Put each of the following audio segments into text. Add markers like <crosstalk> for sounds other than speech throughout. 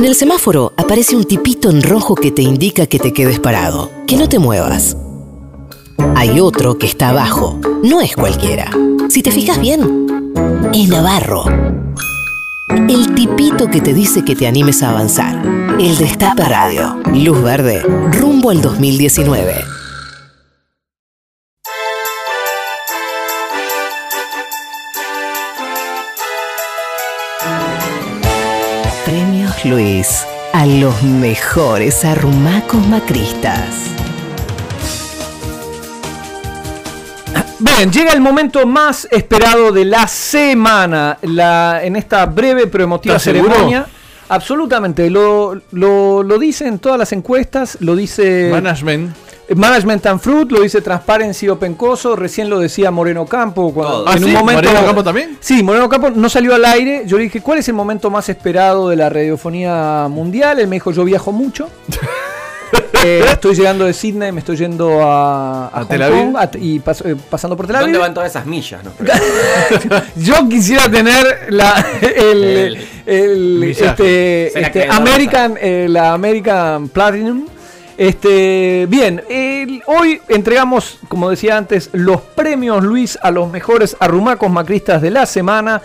En el semáforo aparece un tipito en rojo que te indica que te quedes parado, que no te muevas. Hay otro que está abajo. No es cualquiera. Si te fijas bien, es Navarro. El tipito que te dice que te animes a avanzar. El Destape Radio. Luz verde. Rumbo al 2019. Luis a los mejores arrumacos macristas. Bien, llega el momento más esperado de la semana. La, en esta breve pero emotiva ceremonia. Absolutamente. Lo, lo, lo dicen todas las encuestas. Lo dice. Management. Management and Fruit, lo dice Transparency Open Coso, recién lo decía Moreno Campo. Cuando, Ah, ¿sí? ¿Moreno Campo también? Sí, Moreno Campo no salió al aire. Yo le dije, ¿cuál es el momento más esperado de la radiofonía mundial? Él me dijo, yo viajo mucho. <laughs> Eh, estoy llegando de Sydney, me estoy yendo a, a ¿A Hong Tel Aviv? Kong, a- y eh, pasando por Tel Aviv. ¿Dónde van todas esas millas? no? <laughs> Yo quisiera tener la, el, El- el- Millaje. este, este, American, eh, la American Platinum. Este, bien, hoy entregamos, como decía antes, los premios Luis a los mejores arrumacos macristas de la semana.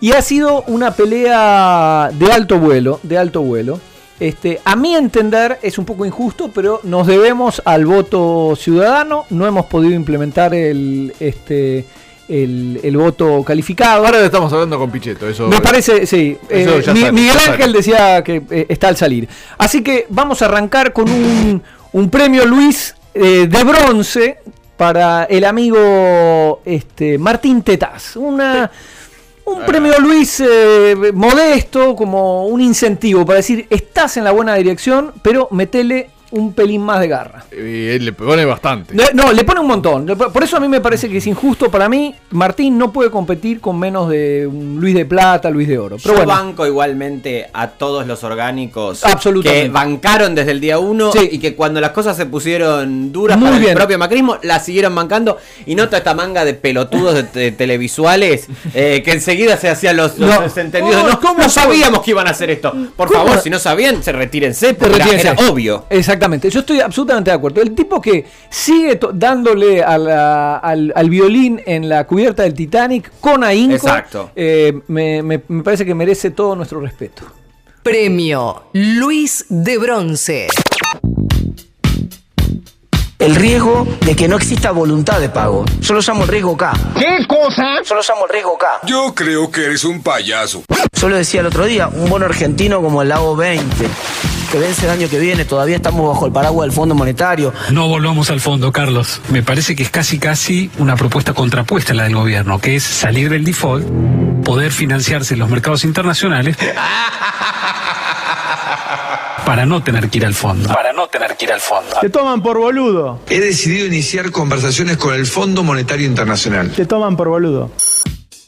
Y ha sido una pelea de alto vuelo, de alto vuelo. Este, a mi entender es un poco injusto, pero nos debemos al voto ciudadano. No hemos podido implementar el, este, el, el voto calificado. Ahora estamos hablando con Pichetto. Eso, Me parece, sí. Eh, sale, Miguel. Ángel decía que eh, está al salir. Así que vamos a arrancar con un, un premio Luis eh, de bronce para el amigo este, Martín Tetaz. Una, un premio Luis modesto, como un incentivo para decir, estás en la buena dirección, pero metele un pelín más de garra. Y él le pone bastante. No, no, le pone un montón. Por eso a mí me parece que es injusto. Para mí, Martín no puede competir con menos de un Luis de Plata, Luis de Oro. Pero Yo bueno, banco igualmente a todos los orgánicos Absolutamente. que bancaron desde el día uno Sí. y que cuando las cosas se pusieron duras Muy para bien. el propio macrismo, las siguieron bancando y no toda esta manga de pelotudos de te- televisuales <laughs> eh, que enseguida se hacían los, los No. desentendidos. Oh, No, ¿cómo no sabíamos que iban a hacer esto. Por ¿Cómo? favor, si no sabían, se retírense, porque era, Retírense. era obvio. Exactamente, yo estoy absolutamente de acuerdo. El tipo que sigue dándole a la- al, al violín en la cubierta del Titanic con ahínco, Exacto. eh, me, me- me parece que merece todo nuestro respeto. Premio Luis de bronce. el riesgo de que no exista voluntad de pago. Yo lo llamo el riesgo K. ¿Qué cosa? Yo lo llamo el riesgo K. Yo creo que eres un payaso. Yo lo decía el otro día, un bono argentino como el Lago 20, que vence el año que viene, todavía estamos bajo el paraguas del Fondo Monetario. No volvamos al fondo, Carlos. Me parece que es casi casi una propuesta contrapuesta a la del gobierno, que es salir del default, poder financiarse en los mercados internacionales <laughs> para no tener que ir al fondo. Para no tener que ir al fondo. Te toman por boludo. He decidido iniciar conversaciones con el Fondo Monetario Internacional. Te toman por boludo.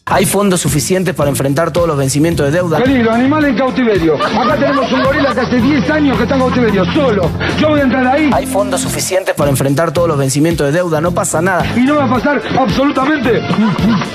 Hay fondos suficientes para enfrentar todos los vencimientos de deuda. Peligro, animal en cautiverio. Acá tenemos un gorila que hace 10 años que está en cautiverio, solo. Yo voy a entrar ahí Hay fondos suficientes para enfrentar todos los vencimientos de deuda, no pasa nada. y no va a pasar absolutamente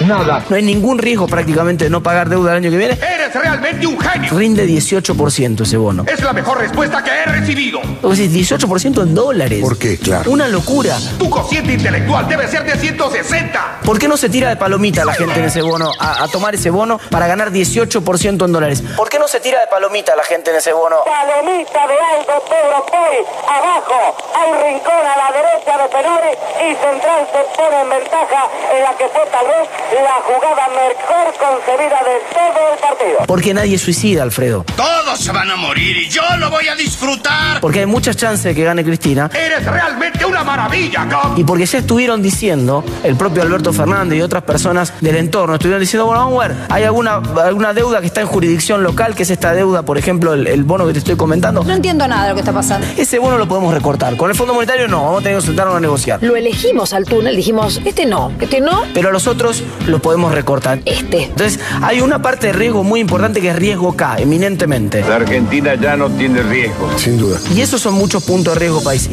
nada. No hay ningún riesgo prácticamente de no pagar deuda el año que viene. Eres realmente un genio. Rinde 18% ese bono. Es la mejor respuesta que he recibido. Vos decís 18% en dólares. ¿Por qué? Claro. Una locura. Tu cociente intelectual debe ser de 160. ¿Por qué no se tira de palomita la gente en ese bono, a, a tomar ese bono para ganar 18% en dólares? ¿Por qué no se tira de palomita la gente en ese bono? Palomita de Aldo Pedro Poi. Abajo hay rincón a la derecha de Penori y Central se pone en ventaja en la que fue tal vez la jugada mejor concebida de todo el partido. Porque nadie suicida, Alfredo. Todos se van a morir y yo lo voy a disfrutar. Porque hay muchas chances de que gane Cristina. Eres realmente una maravilla, Cap. Y porque ya estuvieron diciendo, el propio Alberto Fernández y otras personas del entorno, estuvieron diciendo, bueno, vamos a ver, hay alguna, alguna deuda que está en jurisdicción local, que es esta deuda, por ejemplo, el, el bono que te estoy comentando. No entiendo nada de lo que está pasando. Ese bono lo podemos recortar. Con el Fondo Monetario no, vamos a tener que sentarnos a negociar. Lo elegimos al túnel, dijimos, este no, este no, Pero a los otros los podemos recortar. este. Entonces, hay una parte de riesgo muy importante que es riesgo K, eminentemente. La Argentina ya no tiene riesgo. Sin duda. Y esos son muchos puntos de riesgo país.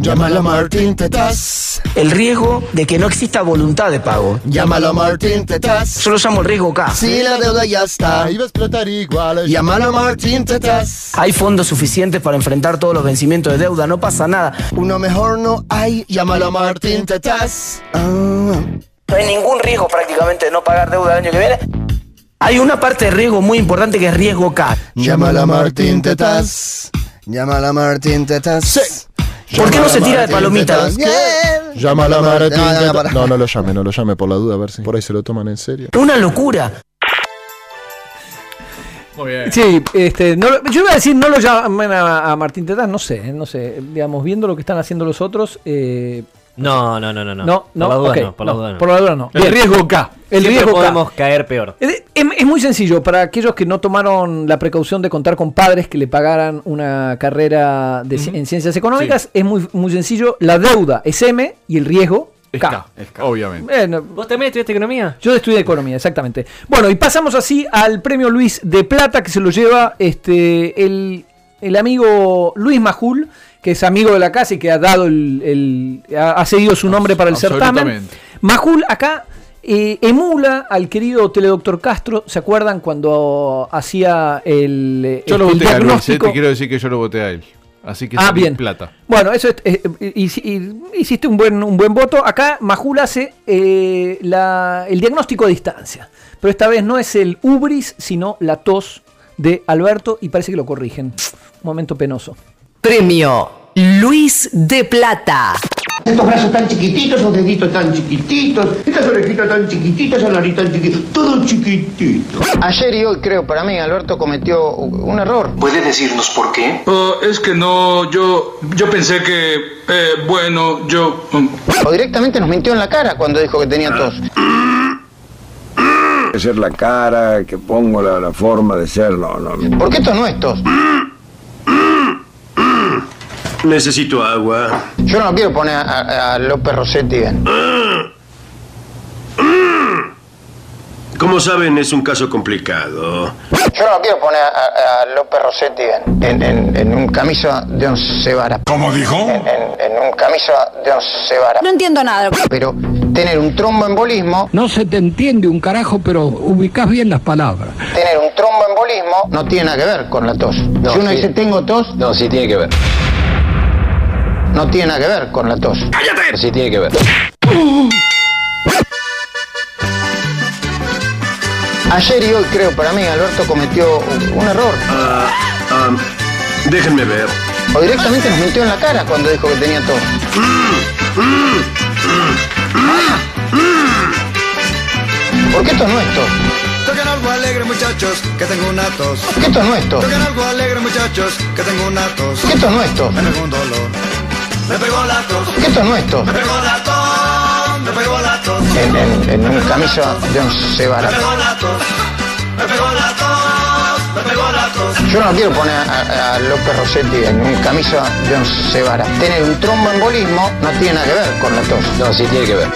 Llámalo a Martín Tetas. El riesgo de que no exista voluntad de pago. Llámalo a Martín Tetas. Yo lo llamo el riesgo K. Si la deuda ya está, iba a explotar igual. Llámalo a Martín Tetas. Hay fondos suficientes para enfrentar todos los vencimientos de deuda, no pasa nada. Uno mejor no hay. Llámalo a Martín Tetas. Ah. No hay ningún riesgo prácticamente de no pagar deuda el año que viene. Hay una parte de riesgo muy importante que es riesgo K. Llámalo a Martín Tetas. Llámalo a Martín Tetas. Sí. ¿Por qué no se tira de palomitas? Llámalo a Martín No, no. No, no lo llame, no lo llame por la duda, a ver si por ahí se lo toman en serio. Una locura. Muy bien. Sí, este, no, yo iba a decir, no lo llamen a, a Martín Tetaz, no sé, eh, no sé, digamos, viendo lo que están haciendo los otros, eh, No, no, no, no. no. no, no, por la duda ok, no, por la duda no. Por la duda no. El Bien. riesgo K. El Siempre riesgo K. podemos caer peor. Es, es- es muy sencillo, para aquellos que no tomaron la precaución de contar con padres que le pagaran una carrera de en ciencias económicas, es muy, muy sencillo, la deuda es M y el riesgo Es K. K, obviamente. Bueno, ¿Vos también estudiaste economía? yo estudié economía, exactamente. Bueno, y pasamos así al premio Luis de Plata que se lo lleva este el, el amigo Luis Majul, que es amigo de la casa y que ha dado el, el- ha, ha seguido su nombre para el certamen. Majul acá eh, emula al querido Teledoctor Castro. ¿Se acuerdan cuando hacía el, eh, Yo lo el voté a Luis, eh, te quiero decir que yo lo voté a él. Así que Ah, bien. plata. Bueno, eso es, eh, hiciste un buen, un buen voto. Acá Majul hace la- el diagnóstico a distancia. Pero esta vez no es el ubris, sino la tos de Alberto y parece que lo corrigen. Un momento penoso. Premio Luis de Plata. Estos brazos tan chiquititos, esos deditos tan chiquititos, estas orejitas tan chiquititas, esa nariz tan chiquitita, todo chiquitito. Ayer y hoy creo para mí Alberto cometió un error. ¿Puede decirnos por qué? Oh, es que no, yo, yo pensé que, eh, bueno, yo... um, O directamente nos mintió en la cara cuando dijo que tenía tos. que ser la cara, que pongo la, la forma de ser, no, no. Porque esto no es tos. Necesito agua. Yo no quiero poner a, a López Rossetti bien. Como saben, es un caso complicado. Yo no quiero poner a, a López Rossetti. En, en- en un camisa de once varas. ¿Cómo dijo? En, en- en un camisa de once varas. No entiendo nada. Pero tener un tromboembolismo, No se te entiende un carajo, pero ubicás bien las palabras. tener un tromboembolismo no tiene nada que ver con la tos. si uno sí. dice tengo tos, No, sí tiene que ver. No tiene nada que ver con la tos. ¡Cállate! Sí tiene que ver. Ayer y hoy creo para mí Alberto cometió un error. Ah, ah, déjenme ver. O directamente nos mintió en la cara cuando dijo que tenía tos. Porque esto no es tos. Toquen algo alegre muchachos, que tengo una tos. Porque esto no es tos. Toquen algo alegre muchachos, que tengo una tos. Porque esto no es tos. Me pegó un dolor. Me pegó la tos. Esto no es tos. Me pegó la tos. Me pegó la tos. En, en, en un camisa de once Me pegó la tos. Me pegó la tos. Me pegó la tos. Yo no quiero poner a, a López Rossetti en un camisa de once varas. Tener un tromboembolismo no tiene nada que ver con la tos. No, sí tiene que ver.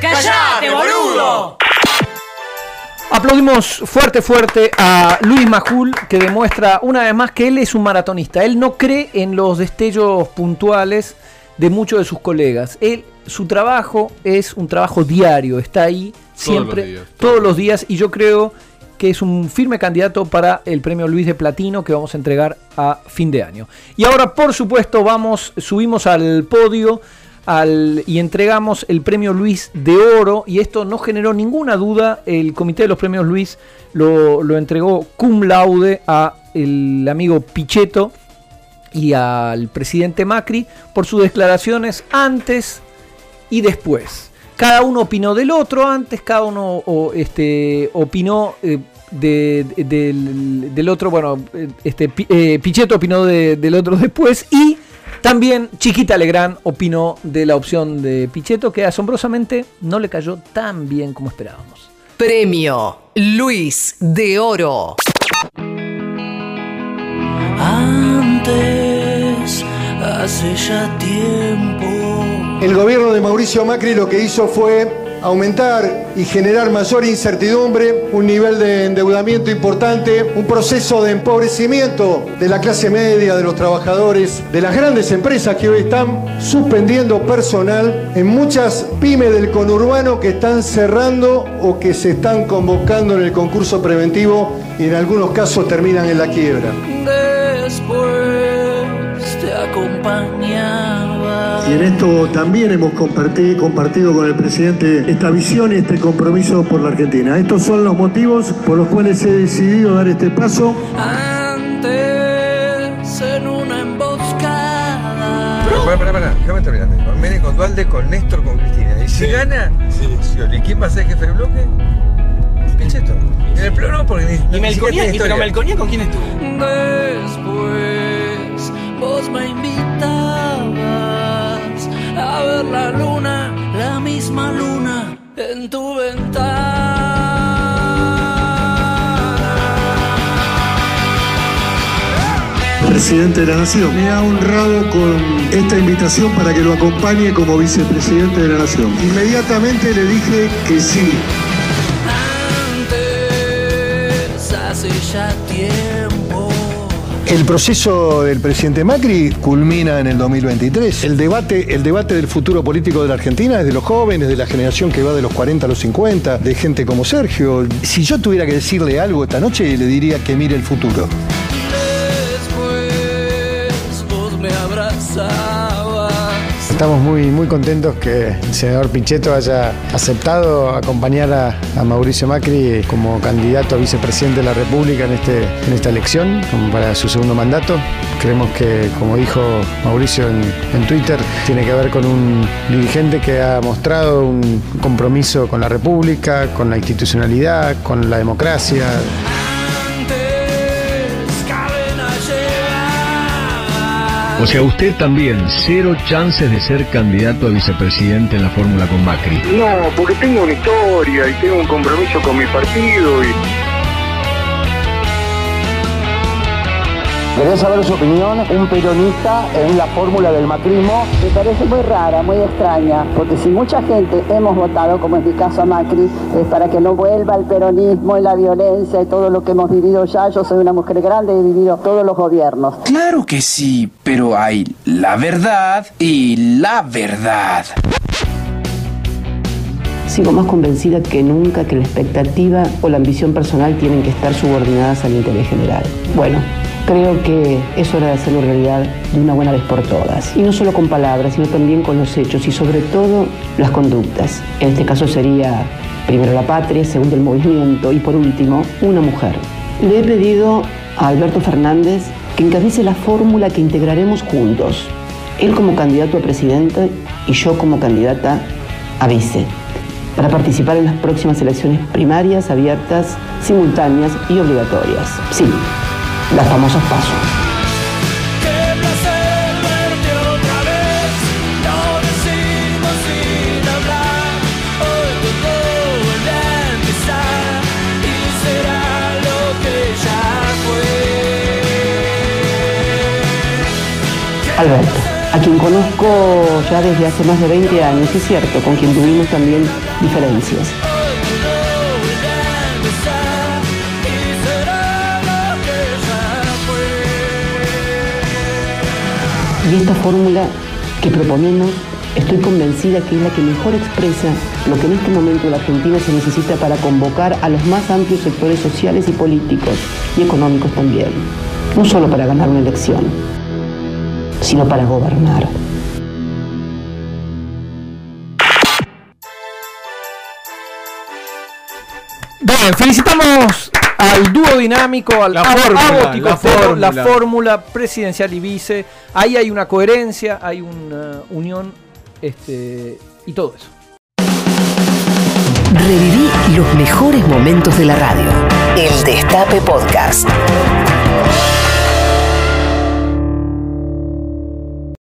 ¡Cállate, boludo! Aplaudimos fuerte, fuerte a Luis Majul, que demuestra una vez más que él es un maratonista. Él no cree en los destellos puntuales de muchos de sus colegas. Él, su trabajo es un trabajo diario, está ahí siempre, los días, todos los días, y yo creo que es un firme candidato para el premio Luis de Platino que vamos a entregar a fin de año. Y ahora, por supuesto, vamos, subimos al podio y entregamos el premio Luis de Oro. Y esto no generó ninguna duda. El comité de los premios Luis lo, lo entregó cum laude a el amigo Pichetto y al presidente Macri por sus declaraciones antes y después. Cada uno opinó del otro antes, cada uno o, este, opinó eh, de- de- del, otro, bueno, eh, este, eh, Pichetto opinó de- del otro después y también Chiquita Legrand opinó de la opción de Pichetto que asombrosamente no le cayó tan bien como esperábamos. Premio Luis de Oro. Antes, hace ya tiempo. El gobierno de Mauricio Macri lo que hizo fue aumentar y generar mayor incertidumbre, un nivel de endeudamiento importante, un proceso de empobrecimiento de la clase media, de los trabajadores, de las grandes empresas que hoy están suspendiendo personal en muchas pymes del conurbano que están cerrando o que se están convocando en el concurso preventivo y en algunos casos terminan en la quiebra. Después te. Y en esto también hemos comparti- compartido con el presidente esta visión y este compromiso por la Argentina. Estos son los motivos por los cuales he decidido dar este paso. Antes en una emboscada. Pero pará, pará, pará, déjame terminar. Con Mene, con Dualde, con Néstor, con Cristina. Y si gana, Scioli. ¿Quién va a ser jefe de bloque? Pichetto. En el plano, porque ni, ¿Y ni Melconian? tiene ¿Y pero. Melconian con quién estuvo? Después vos me invitabas a ver la luna, la misma luna en tu ventana. Presidente de la Nación, me ha honrado con esta invitación para que lo acompañe como vicepresidente de la Nación. Inmediatamente le dije que sí. Antes, hace ya tiempo. El proceso del presidente Macri culmina en el 2023. El debate, el debate del futuro político de la Argentina es de los jóvenes, de la generación que va de los 40 a los 50, de gente como Sergio. Si yo tuviera que decirle algo esta noche, le diría que mire el futuro. Después vos me. Estamos muy, muy contentos que el senador Pichetto haya aceptado acompañar a, Mauricio Macri como candidato a vicepresidente de la República en, este, en esta elección, para su segundo mandato. Creemos que, como dijo Mauricio en, en Twitter, tiene que ver con un dirigente que ha mostrado un compromiso con la República, con la institucionalidad, con la democracia. O sea, usted también, cero chances de ser candidato a vicepresidente en la fórmula con Macri. No, porque tengo una historia y tengo un compromiso con mi partido y... ¿Querés saber su opinión? Un peronista en la fórmula del macrismo. Me parece muy rara, muy extraña, porque si mucha gente hemos votado, como en mi caso a Macri, es para que no vuelva el peronismo y la violencia y todo lo que hemos vivido ya. Yo soy una mujer grande y he vivido todos los gobiernos. Claro que sí, pero hay la verdad y la verdad. Sigo más convencida que nunca que la expectativa o la ambición personal tienen que estar subordinadas al interés general. Bueno, creo que es hora de hacerlo realidad de una buena vez por todas. Y no solo con palabras, sino también con los hechos y sobre todo las conductas. En este caso sería primero la patria, segundo el movimiento y por último una mujer. Le he pedido a Alberto Fernández que encabece la fórmula que integraremos juntos. Él como candidato a presidente y yo como candidata a vice para participar en las próximas elecciones primarias, abiertas, simultáneas y obligatorias. Sí, las famosas pasos. Alberto, a quien conozco ya desde hace más de 20 años, es cierto, con quien tuvimos también diferencias. Y esta fórmula que proponemos, estoy convencida que es la que mejor expresa lo que en este momento la Argentina se necesita para convocar a los más amplios sectores sociales y políticos y económicos también. No solo para ganar una elección, sino para gobernar. Bien, felicitamos al dúo dinámico, al La fórmula. la fórmula presidencial y vice. Ahí hay una coherencia, hay una unión este, y todo eso. Reviví los mejores momentos de la radio. El Destape Podcast.